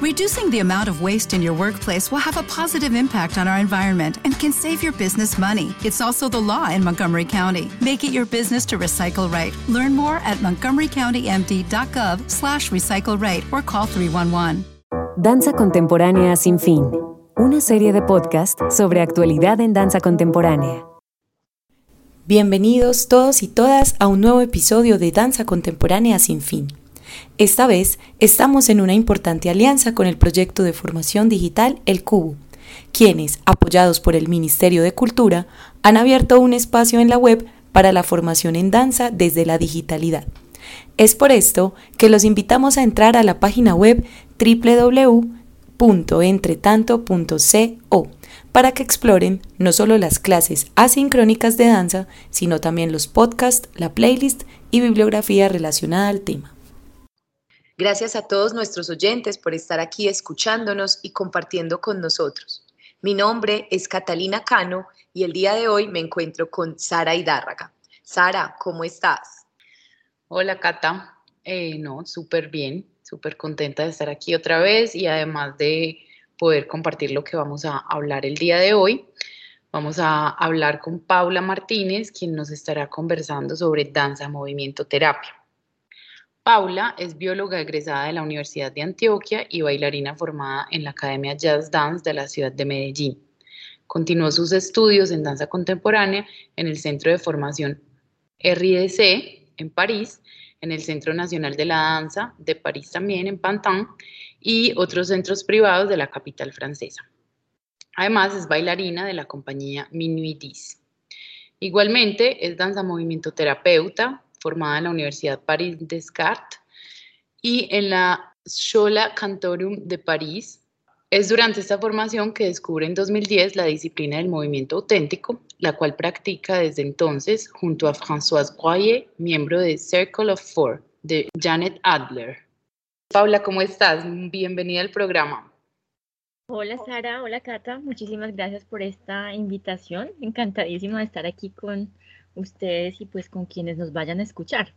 Reducing the amount of waste in your workplace will have a positive impact on our environment and can save your business money. It's also the law in Montgomery County. Make it your business to recycle right. Learn more at montgomerycountymd.gov slash recycle right or call 311. Danza Contemporánea Sin Fin. Una serie de podcast sobre actualidad en danza contemporánea. Bienvenidos todos y todas a un nuevo episodio de Danza Contemporánea Sin Fin. Esta vez estamos en una importante alianza con el proyecto de formación digital El Cubo, quienes, apoyados por el Ministerio de Cultura, han abierto un espacio en la web para la formación en danza desde la digitalidad. Es por esto que los invitamos a entrar a la página web www.entretanto.co para que exploren no solo las clases asincrónicas de danza, sino también los podcasts, la playlist y bibliografía relacionada al tema. Gracias a todos nuestros oyentes por estar aquí escuchándonos y compartiendo con nosotros. Mi nombre es Catalina Cano y el día de hoy me encuentro con Sara Hidárraga. Sara, ¿cómo estás? Hola Cata, eh, no, súper bien, súper contenta de estar aquí otra vez y además de poder compartir lo que vamos a hablar el día de hoy. Vamos a hablar con Paula Martínez, quien nos estará conversando sobre danza, movimiento, terapia. Paula es bióloga egresada de la Universidad de Antioquia y bailarina formada en la Academia Jazz Dance de la ciudad de Medellín. Continuó sus estudios en danza contemporánea en el Centro de Formación RIDC en París, en el Centro Nacional de la Danza de París también en Pantin y otros centros privados de la capital francesa. Además es bailarina de la compañía Minuit Dix. Igualmente es danza movimiento terapeuta, formada en la Universidad Paris Descartes y en la Schola Cantorum de París. Es durante esta formación que descubre en 2010 la disciplina del movimiento auténtico, la cual practica desde entonces junto a Françoise Royer, miembro de Circle of Four de Janet Adler. Paula, ¿cómo estás? Bienvenida al programa. Hola Sara, hola Cata, muchísimas gracias por esta invitación. Encantadísima de estar aquí con ustedes y pues con quienes nos vayan a escuchar.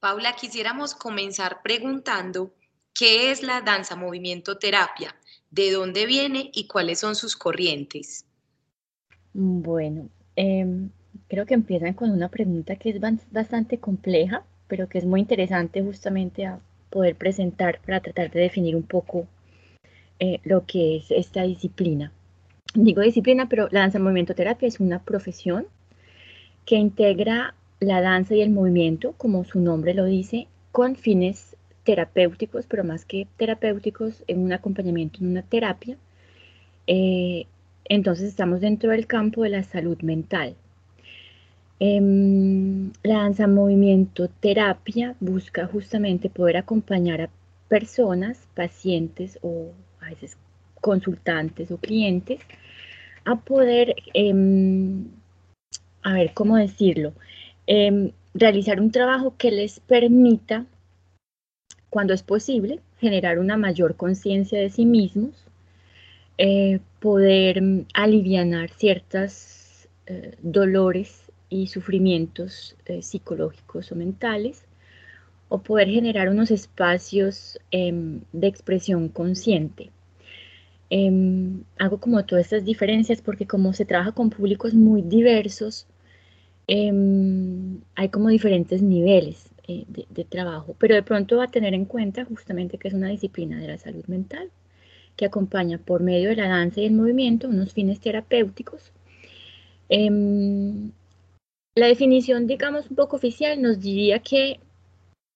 Paula, quisiéramos comenzar preguntando qué es la danza movimiento terapia, de dónde viene y cuáles son sus corrientes. Bueno, em, creo que empiezan con una pregunta que es bastante compleja, pero que es muy interesante justamente a poder presentar para tratar de definir un poco eh, lo que es esta disciplina. Digo disciplina, pero la danza movimiento terapia es una profesión que integra la danza y el movimiento, como su nombre lo dice, con fines terapéuticos, pero más que terapéuticos, en un acompañamiento, en una terapia. Eh, entonces estamos dentro del campo de la salud mental. Em, la danza movimiento terapia busca justamente poder acompañar a personas, pacientes o a veces consultantes o clientes a poder em, a ver, ¿cómo decirlo? Em, realizar un trabajo que les permita, cuando es posible, generar una mayor conciencia de sí mismos, eh, poder mm, aliviar ciertos eh, dolores y sufrimientos eh, psicológicos o mentales, o poder generar unos espacios em, de expresión consciente. Em, hago como todas estas diferencias porque como se trabaja con públicos muy diversos, em, hay como diferentes niveles eh, de, trabajo, pero de pronto va a tener en cuenta justamente que es una disciplina de la salud mental que acompaña por medio de la danza y el movimiento unos fines terapéuticos. Em, la definición, digamos, un poco oficial nos diría que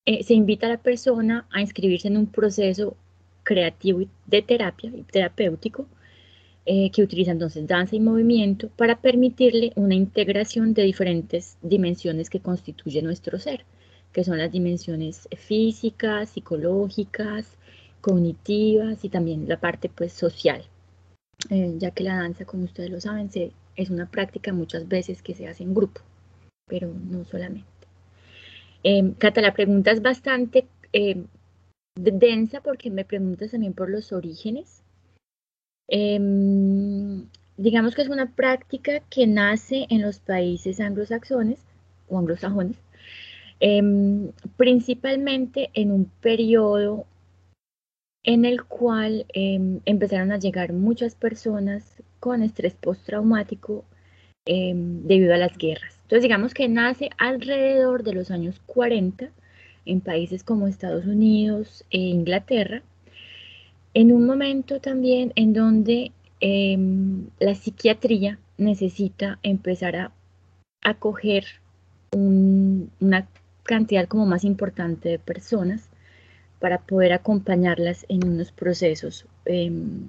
eh, se invita a la persona a inscribirse en un proceso creativo de terapia y terapéutico eh, que utiliza entonces danza y movimiento para permitirle una integración de diferentes dimensiones que constituye nuestro ser, que son las dimensiones físicas, psicológicas, cognitivas y también la parte pues social, eh, ya que la danza, como ustedes lo saben, se, es una práctica muchas veces que se hace en grupo, pero no solamente. Eh, Cata, la pregunta es bastante densa porque me preguntas también por los orígenes. Em, digamos que es una práctica que nace en los países anglosajones o anglosajones, em, principalmente en un periodo en el cual em, empezaron a llegar muchas personas con estrés postraumático debido a las guerras. Entonces digamos que nace alrededor de los años 40 en países como Estados Unidos e Inglaterra, en un momento también en donde em, la psiquiatría necesita empezar a acoger una cantidad como más importante de personas para poder acompañarlas en unos procesos em,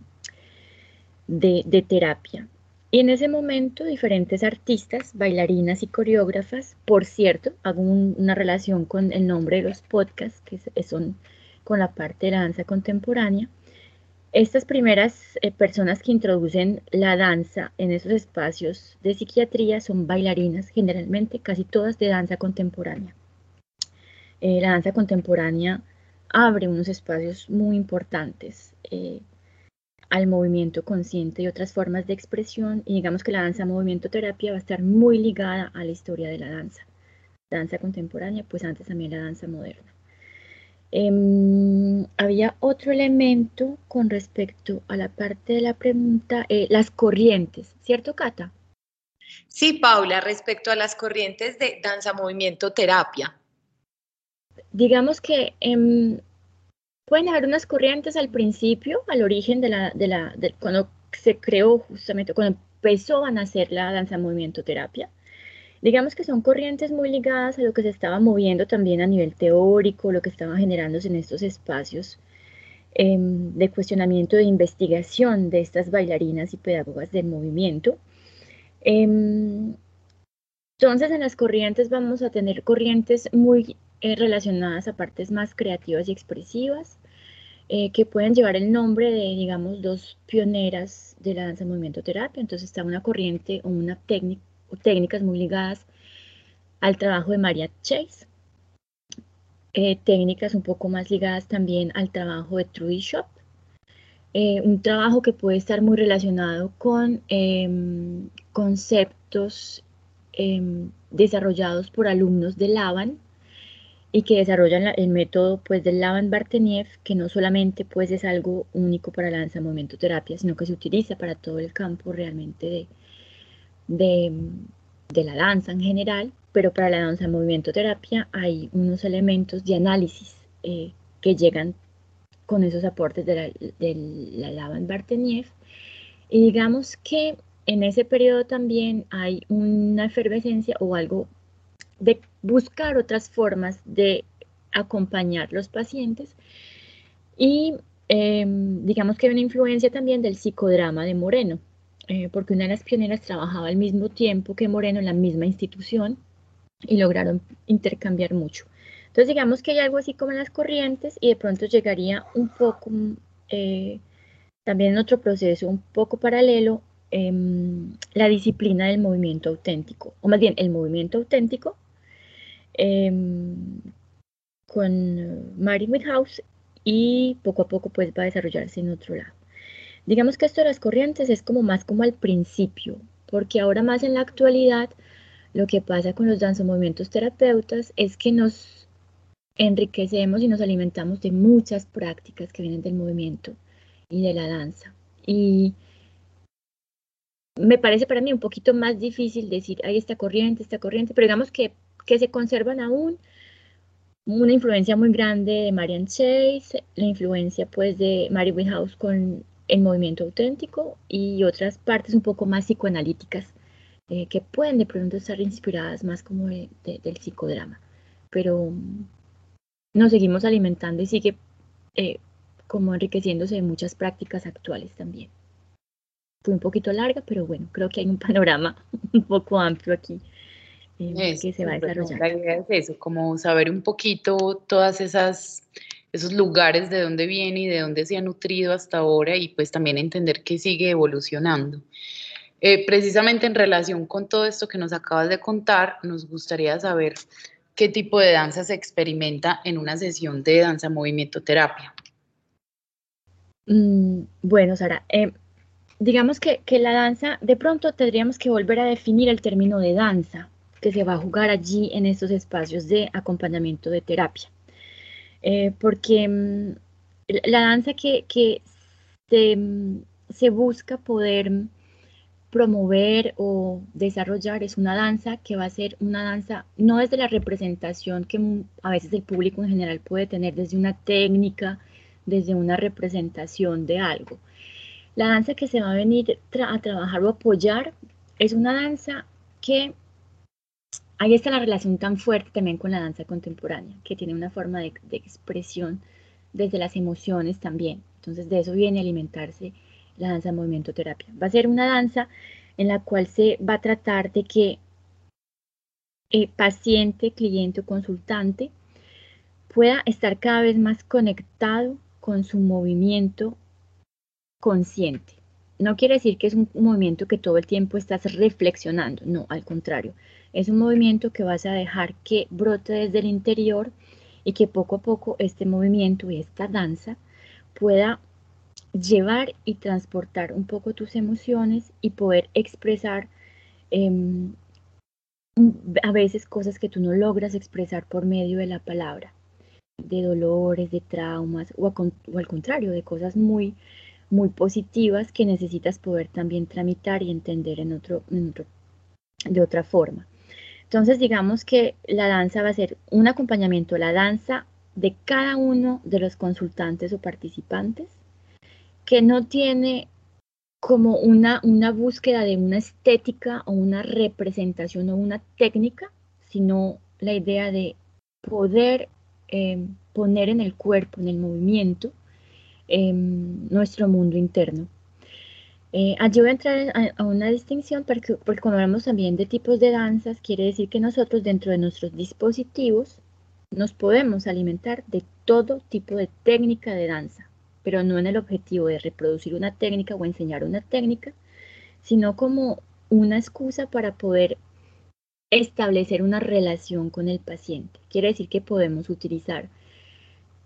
de, terapia. Y en ese momento diferentes artistas, bailarinas y coreógrafas, por cierto, hago una relación con el nombre de los podcasts, que son con la parte de la danza contemporánea, estas primeras eh, personas que introducen la danza en esos espacios de psiquiatría son bailarinas, generalmente casi todas de danza contemporánea. Eh, la danza contemporánea abre unos espacios muy importantes eh, al movimiento consciente y otras formas de expresión y digamos que la danza movimiento terapia va a estar muy ligada a la historia de la danza. Danza contemporánea, pues antes también la danza moderna. Em, había otro elemento con respecto a la parte de la pregunta, eh, las corrientes, ¿cierto, Cata? Sí, Paula, respecto a las corrientes de danza, movimiento, terapia. Digamos que em, pueden haber unas corrientes al principio, al origen de la, de la, de, cuando se creó justamente, cuando empezó a nacer la danza, movimiento, terapia Digamos que son corrientes muy ligadas a lo que se estaba moviendo también a nivel teórico, lo que estaba generándose en estos espacios em, de cuestionamiento de investigación de estas bailarinas y pedagogas del movimiento. Em, entonces, en las corrientes vamos a tener corrientes muy eh, relacionadas a partes más creativas y expresivas, eh, que pueden llevar el nombre de, digamos, dos pioneras de la danza movimiento terapia. Entonces está una corriente o una técnica técnicas muy ligadas al trabajo de Maria Chase, eh, técnicas un poco más ligadas también al trabajo de Trudy Shop, un trabajo que puede estar muy relacionado con em, conceptos em, desarrollados por alumnos de Lavan y que desarrollan el método pues del Lavan Barteniev, que no solamente pues es algo único para la danza movimiento terapia, sino que se utiliza para todo el campo realmente de, de, la danza en general, pero para la danza movimiento terapia hay unos elementos de análisis eh, que llegan con esos aportes de la, de la Barteniev. Y digamos que en ese periodo también hay una efervescencia o algo de buscar otras formas de acompañar los pacientes. Y em, digamos que hay una influencia también del psicodrama de Moreno, eh, porque una de las pioneras trabajaba al mismo tiempo que Moreno en la misma institución y lograron intercambiar mucho. Entonces digamos que hay algo así como las corrientes y de pronto llegaría un poco, eh, también en otro proceso un poco paralelo, em, la disciplina del movimiento auténtico, o más bien el movimiento auténtico em, con Mary Whithouse y poco a poco pues va a desarrollarse en otro lado. Digamos que esto de las corrientes es como más como al principio, porque ahora más en la actualidad lo que pasa con los movimientos terapeutas es que nos enriquecemos y nos alimentamos de muchas prácticas que vienen del movimiento y de la danza. Y me parece para mí un poquito más difícil decir, hay esta corriente, esta corriente, pero digamos que, que se conservan aún una influencia muy grande de Marian Chase, la influencia pues de Mary Whithouse con el movimiento auténtico y otras partes un poco más psicoanalíticas eh, que pueden de pronto estar inspiradas más como del psicodrama. Pero mm, nos seguimos alimentando y sigue eh, como enriqueciéndose de muchas prácticas actuales también. Fue un poquito larga, pero bueno, creo que hay un panorama un poco amplio aquí que se va a desarrollar. La idea es eso, como saber un poquito todas esas esos lugares de dónde viene y de dónde se ha nutrido hasta ahora y pues también entender que sigue evolucionando. Eh, precisamente en relación con todo esto que nos acabas de contar, nos gustaría saber qué tipo de danza se experimenta en una sesión de danza movimiento terapia. Mm, bueno, Sara, eh, digamos que, que la danza, de pronto tendríamos que volver a definir el término de danza que se va a jugar allí en estos espacios de acompañamiento de terapia. Eh, porque mm, la danza que, se, se busca poder promover o desarrollar es una danza que va a ser una danza no desde la representación que a veces el público en general puede tener, desde una técnica, desde una representación de algo. La danza que se va a venir a trabajar o apoyar es una danza que ahí está la relación tan fuerte también con la danza contemporánea, que tiene una forma de, de expresión desde las emociones también. Entonces de eso viene a alimentarse la danza movimiento terapia. Va a ser una danza en la cual se va a tratar de que el paciente, cliente o consultante pueda estar cada vez más conectado con su movimiento consciente. No quiere decir que es un movimiento que todo el tiempo estás reflexionando, no, al contrario, es un movimiento que vas a dejar que brote desde el interior y que poco a poco este movimiento y esta danza pueda llevar y transportar un poco tus emociones y poder expresar em, a veces cosas que tú no logras expresar por medio de la palabra, de dolores, de traumas o, al contrario, de cosas muy, muy positivas que necesitas poder también tramitar y entender en otro, de otra forma. Entonces digamos que la danza va a ser un acompañamiento la danza de cada uno de los consultantes o participantes que no tiene como una, una búsqueda de una estética o una representación o una técnica, sino la idea de poder em, poner en el cuerpo, en el movimiento, em, nuestro mundo interno. Eh, allí voy a entrar a, una distinción porque, porque cuando hablamos también de tipos de danzas, quiere decir que nosotros dentro de nuestros dispositivos nos podemos alimentar de todo tipo de técnica de danza pero no en el objetivo de reproducir una técnica o enseñar una técnica, sino como una excusa para poder establecer una relación con el paciente. Quiere decir que podemos utilizar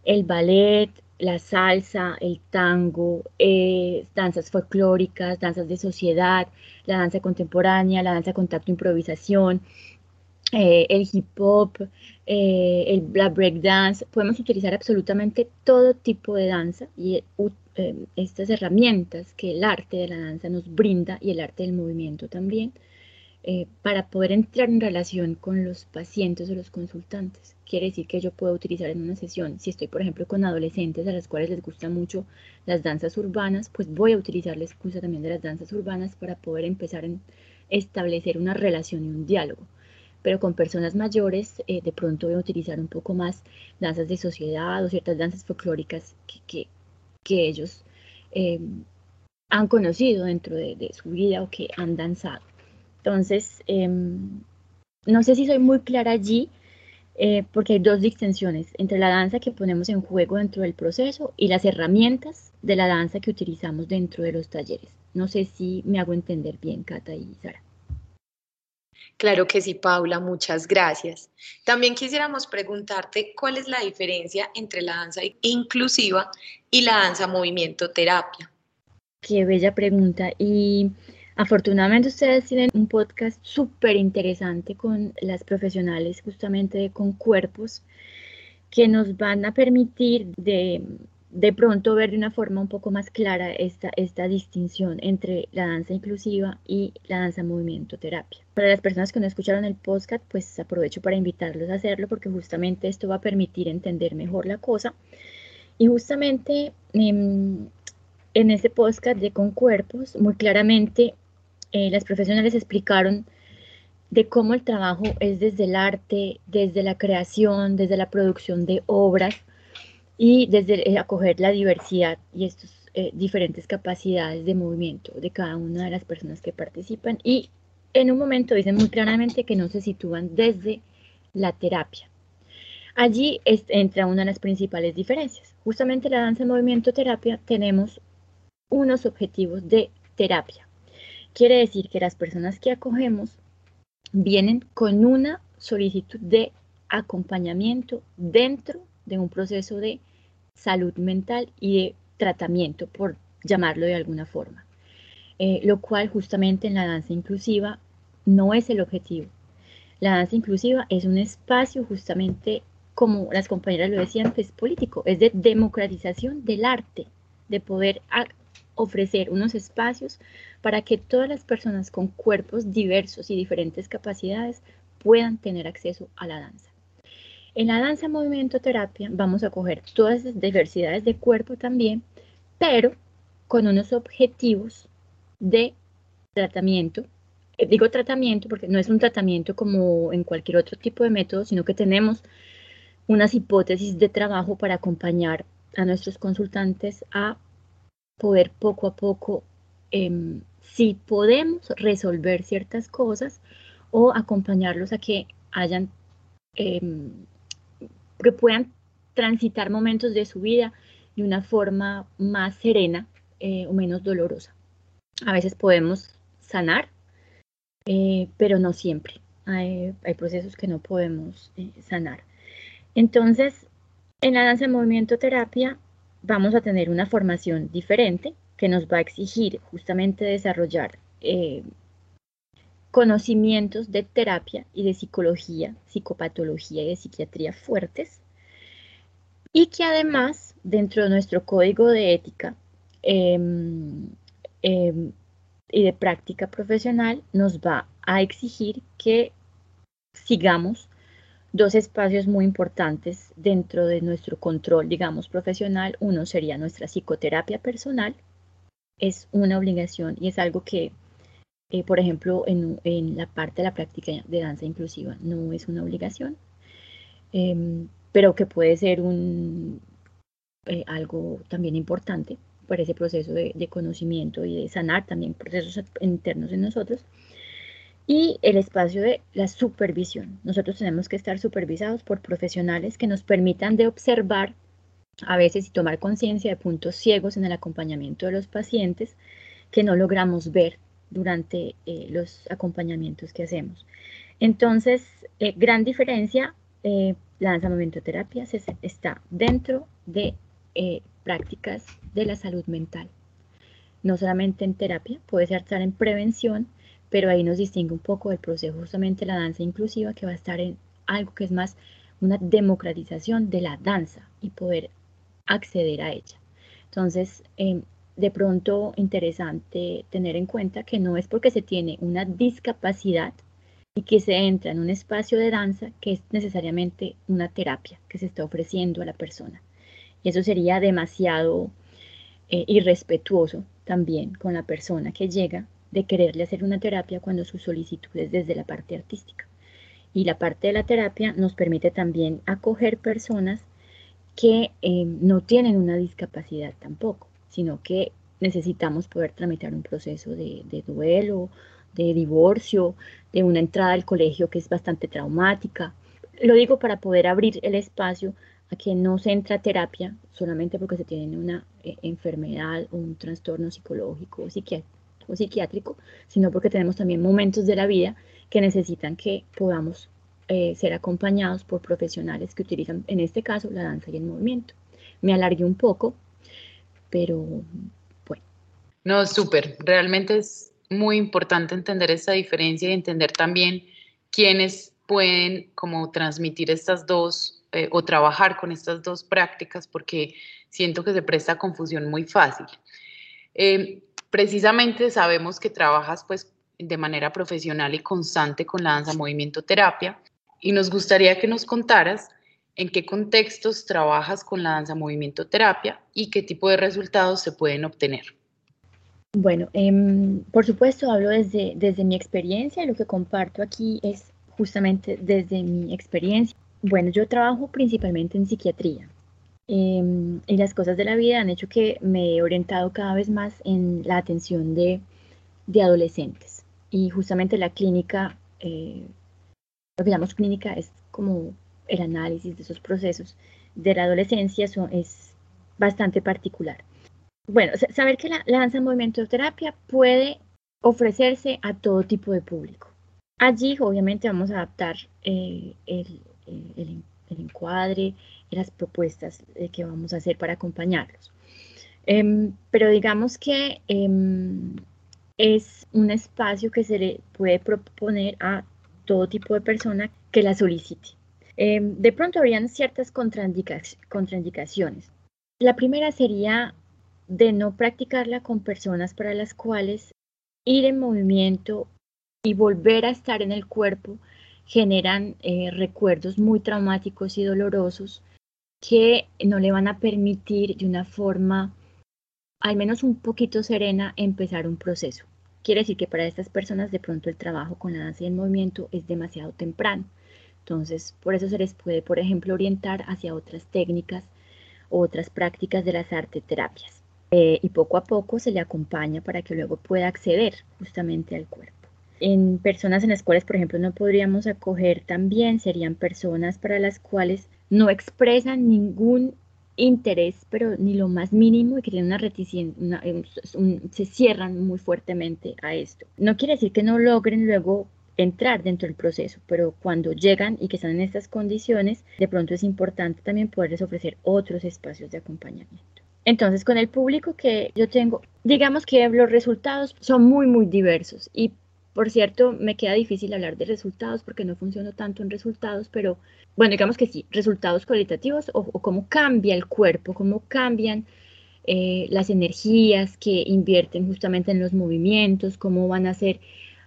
el ballet, la salsa, el tango, eh, danzas folclóricas, danzas de sociedad, la danza contemporánea, la danza contacto improvisación, eh, el hip hop, eh, el, la breakdance, podemos utilizar absolutamente todo tipo de danza y estas herramientas que el arte de la danza nos brinda y el arte del movimiento también para poder entrar en relación con los pacientes o los consultantes. Quiere decir que yo puedo utilizar en una sesión, si estoy por ejemplo con adolescentes a las cuales les gustan mucho las danzas urbanas, pues voy a utilizar la excusa también de las danzas urbanas para poder empezar a establecer una relación y un diálogo pero con personas mayores eh, de pronto voy a utilizar un poco más danzas de sociedad o ciertas danzas folclóricas que, que, ellos em, han conocido dentro de, su vida o que han danzado. Entonces, em, no sé si soy muy clara allí, eh, porque hay dos distinciones entre la danza que ponemos en juego dentro del proceso y las herramientas de la danza que utilizamos dentro de los talleres. No sé si me hago entender bien, Cata y Sara. Claro que sí, Paula, muchas gracias. También quisiéramos preguntarte cuál es la diferencia entre la danza inclusiva y la danza movimiento terapia. Qué bella pregunta. Y afortunadamente ustedes tienen un podcast súper interesante con las profesionales justamente con cuerpos que nos van a permitir de de pronto ver de una forma un poco más clara esta, esta distinción entre la danza inclusiva y la danza movimiento terapia. Para las personas que no escucharon el podcast, pues aprovecho para invitarlos a hacerlo porque justamente esto va a permitir entender mejor la cosa. Y justamente en, en ese podcast de Con Cuerpos, muy claramente eh, las profesionales explicaron de cómo el trabajo es desde el arte, desde la creación, desde la producción de obras, y desde acoger la diversidad y estas eh, diferentes capacidades de movimiento de cada una de las personas que participan y en un momento dicen muy claramente que no se sitúan desde la terapia. Allí entra una de las principales diferencias. Justamente la danza movimiento terapia tenemos unos objetivos de terapia. Quiere decir que las personas que acogemos vienen con una solicitud de acompañamiento dentro de un proceso de salud mental y de tratamiento, por llamarlo de alguna forma. Eh, lo cual justamente en la danza inclusiva no es el objetivo. La danza inclusiva es un espacio justamente como las compañeras lo decían, es político, es de democratización del arte, de poder ofrecer unos espacios para que todas las personas con cuerpos diversos y diferentes capacidades puedan tener acceso a la danza. En la danza movimiento terapia vamos a coger todas esas diversidades de cuerpo también, pero con unos objetivos de tratamiento. Eh, digo tratamiento porque no es un tratamiento como en cualquier otro tipo de método, sino que tenemos unas hipótesis de trabajo para acompañar a nuestros consultantes a poder poco a poco, em, si podemos resolver ciertas cosas o acompañarlos a que hayan em, que puedan transitar momentos de su vida de una forma más serena eh, o menos dolorosa. A veces podemos sanar, eh, pero no siempre. Hay, procesos que no podemos eh, sanar. Entonces, en la danza de movimiento terapia vamos a tener una formación diferente que nos va a exigir justamente desarrollar conocimientos de terapia y de psicología, psicopatología y de psiquiatría fuertes, y que además dentro de nuestro código de ética em, em, y de práctica profesional nos va a exigir que sigamos dos espacios muy importantes dentro de nuestro control, digamos, profesional. Uno sería nuestra psicoterapia personal. Es una obligación y es algo que eh, por ejemplo, en, la parte de la práctica de danza inclusiva no es una obligación, em, pero que puede ser eh, algo también importante para ese proceso de, conocimiento y de sanar también procesos internos en nosotros. Y el espacio de la supervisión. Nosotros tenemos que estar supervisados por profesionales que nos permitan de observar a veces y tomar conciencia de puntos ciegos en el acompañamiento de los pacientes que no logramos ver durante eh, los acompañamientos que hacemos. Entonces, eh, gran diferencia, eh, la danza terapia se, está dentro de prácticas de la salud mental. No solamente en terapia, puede estar en prevención, pero ahí nos distingue un poco el proceso justamente la danza inclusiva, que va a estar en algo que es más una democratización de la danza y poder acceder a ella. Entonces, em, de pronto interesante tener en cuenta que no es porque se tiene una discapacidad y que se entra en un espacio de danza que es necesariamente una terapia que se está ofreciendo a la persona. Y eso sería demasiado eh, irrespetuoso también con la persona que llega de quererle hacer una terapia cuando su solicitud es desde la parte artística. Y la parte de la terapia nos permite también acoger personas que eh, no tienen una discapacidad tampoco sino que necesitamos poder tramitar un proceso de, duelo, de divorcio, de una entrada al colegio que es bastante traumática. Lo digo para poder abrir el espacio a que no se entra a terapia solamente porque se tiene una eh, enfermedad o un trastorno psicológico o, psiquiátrico, sino porque tenemos también momentos de la vida que necesitan que podamos eh, ser acompañados por profesionales que utilizan, en este caso, la danza y el movimiento. Me alargué un poco, pero bueno. No, súper, realmente es muy importante entender esa diferencia y entender también quiénes pueden como transmitir estas dos eh, o trabajar con estas dos prácticas porque siento que se presta confusión muy fácil. Eh, precisamente sabemos que trabajas pues de manera profesional y constante con la danza movimiento terapia y nos gustaría que nos contaras en qué contextos trabajas con la danza movimiento terapia y qué tipo de resultados se pueden obtener. Bueno, em, por supuesto hablo desde, desde mi experiencia, lo que comparto aquí es justamente desde mi experiencia. Bueno, yo trabajo principalmente en psiquiatría em, y las cosas de la vida han hecho que me he orientado cada vez más en la atención de, de adolescentes y justamente la clínica, eh, lo que llamamos clínica es como el análisis de esos procesos de la adolescencia es bastante particular. Bueno, saber que la, danza en movimiento de terapia puede ofrecerse a todo tipo de público. Allí obviamente vamos a adaptar eh, el, el, encuadre y las propuestas que vamos a hacer para acompañarlos. Em, pero digamos que em, es un espacio que se le puede proponer a todo tipo de persona que la solicite. Em, de pronto habrían ciertas contraindicaciones. La primera sería de no practicarla con personas para las cuales ir en movimiento y volver a estar en el cuerpo generan eh, recuerdos muy traumáticos y dolorosos que no le van a permitir de una forma al menos un poquito serena empezar un proceso. Quiere decir que para estas personas de pronto el trabajo con la danza y el movimiento es demasiado temprano. Entonces, por eso se les puede, por ejemplo, orientar hacia otras técnicas o otras prácticas de las arte terapias. Eh, y poco a poco se le acompaña para que luego pueda acceder justamente al cuerpo. En personas en las cuales, por ejemplo, no podríamos acoger también serían personas para las cuales no expresan ningún interés, pero ni lo más mínimo, y que tienen una reticencia, eh, se cierran muy fuertemente a esto. No quiere decir que no logren luego entrar dentro del proceso, pero cuando llegan y que están en estas condiciones, de pronto es importante también poderles ofrecer otros espacios de acompañamiento. Entonces, con el público que yo tengo, digamos que los resultados son muy, muy diversos y por cierto, me queda difícil hablar de resultados porque no funciono tanto en resultados, pero bueno, digamos que sí, resultados cualitativos o, cómo cambia el cuerpo, cómo cambian eh, las energías que invierten justamente en los movimientos, cómo van a ser,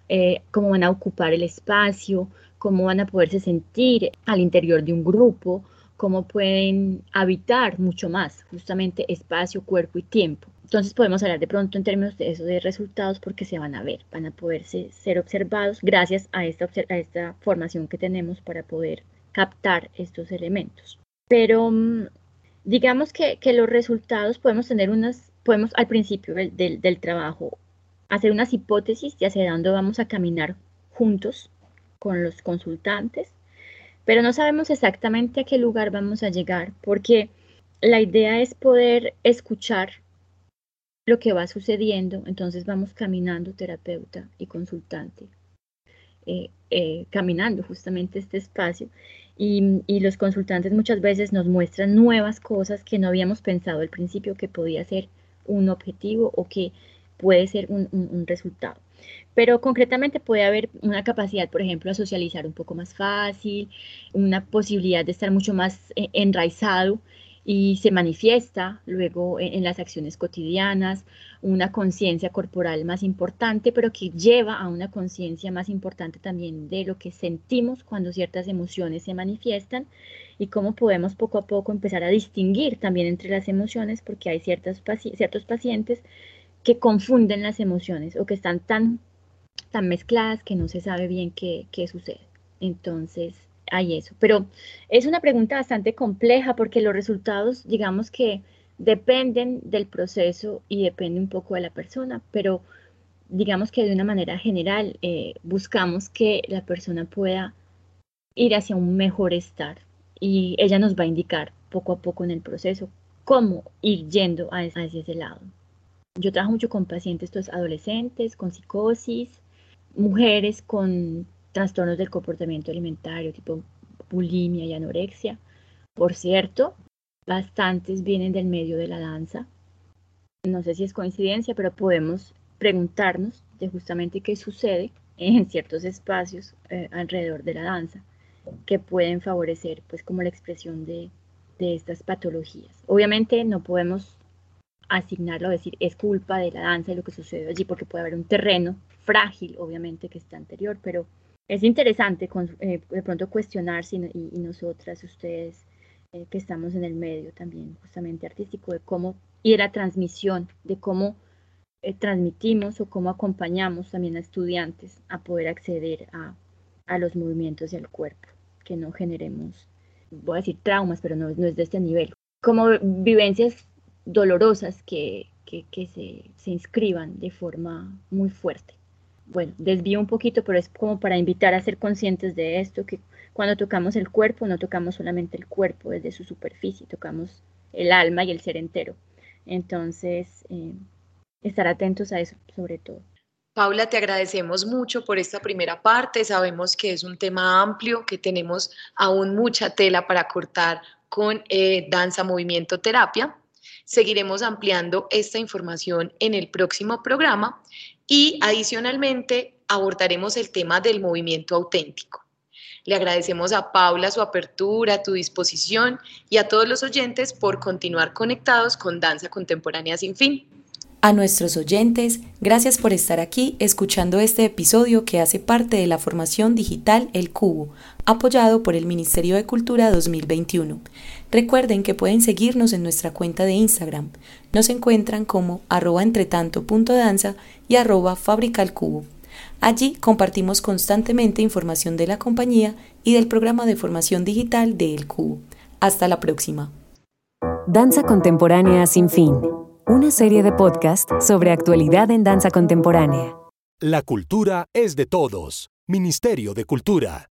eh, cómo van a ocupar el espacio, cómo van a poderse sentir al interior de un grupo, cómo pueden habitar mucho más justamente espacio, cuerpo y tiempo. Entonces podemos hablar de pronto en términos de eso de resultados porque se van a ver, van a poder ser observados gracias a esta, a esta formación que tenemos para poder captar estos elementos. Pero mm, digamos que, que los resultados podemos tener unas, podemos al principio del, del, trabajo hacer unas hipótesis de hacia dónde vamos a caminar juntos con los consultantes, pero no sabemos exactamente a qué lugar vamos a llegar porque la idea es poder escuchar lo que va sucediendo, entonces vamos caminando terapeuta y consultante, eh, eh, caminando justamente este espacio y, los consultantes muchas veces nos muestran nuevas cosas que no habíamos pensado al principio que podía ser un objetivo o que puede ser un resultado. Pero concretamente puede haber una capacidad, por ejemplo, a socializar un poco más fácil, una posibilidad de estar mucho más eh, enraizado y se manifiesta luego en, las acciones cotidianas, una conciencia corporal más importante, pero que lleva a una conciencia más importante también de lo que sentimos cuando ciertas emociones se manifiestan y cómo podemos poco a poco empezar a distinguir también entre las emociones, porque hay ciertos pacientes que confunden las emociones o que están tan, tan mezcladas que no se sabe bien qué, qué sucede. Entonces, hay eso. Pero es una pregunta bastante compleja porque los resultados, digamos que dependen del proceso y depende un poco de la persona, pero digamos que de una manera general eh, buscamos que la persona pueda ir hacia un mejor estar y ella nos va a indicar poco a poco en el proceso cómo ir yendo hacia ese lado. Yo trabajo mucho con pacientes pues, adolescentes, con psicosis, mujeres con trastornos del comportamiento alimentario, tipo bulimia y anorexia. Por cierto, bastantes vienen del medio de la danza. No sé si es coincidencia, pero podemos preguntarnos de justamente qué sucede en ciertos espacios eh, alrededor de la danza que pueden favorecer pues como la expresión de, de estas patologías. Obviamente no podemos asignarlo decir es culpa de la danza y lo que sucede allí porque puede haber un terreno frágil obviamente que está anterior, pero es interesante eh, de pronto cuestionarse y, nosotras, ustedes eh, que estamos en el medio también justamente artístico, de cómo y de la transmisión, de cómo eh, transmitimos o cómo acompañamos también a estudiantes a poder acceder a, a, los movimientos y al cuerpo, que no generemos, voy a decir traumas, pero no, no es de este nivel, como vivencias dolorosas que, que, se, se inscriban de forma muy fuerte bueno, desvío un poquito, pero es como para invitar a ser conscientes de esto, que cuando tocamos el cuerpo no tocamos solamente el cuerpo desde su superficie, tocamos el alma y el ser entero. Entonces, eh, estar atentos a eso sobre todo. Paula, te agradecemos mucho por esta primera parte. Sabemos que es un tema amplio, que tenemos aún mucha tela para cortar con eh, danza, movimiento, terapia. Seguiremos ampliando esta información en el próximo programa y adicionalmente abordaremos el tema del movimiento auténtico. Le agradecemos a Paula su apertura, tu disposición y a todos los oyentes por continuar conectados con Danza Contemporánea Sin Fin. A nuestros oyentes, gracias por estar aquí escuchando este episodio que hace parte de la formación digital El Cubo, apoyado por el Ministerio de Cultura 2021. Recuerden que pueden seguirnos en nuestra cuenta de Instagram. Nos encuentran como arroba entretanto.danza y arroba fabricalcubo. Allí compartimos constantemente información de la compañía y del programa de formación digital de El Cubo. Hasta la próxima. Danza Contemporánea sin fin una serie de podcast sobre actualidad en danza contemporánea. La cultura es de todos. Ministerio de Cultura.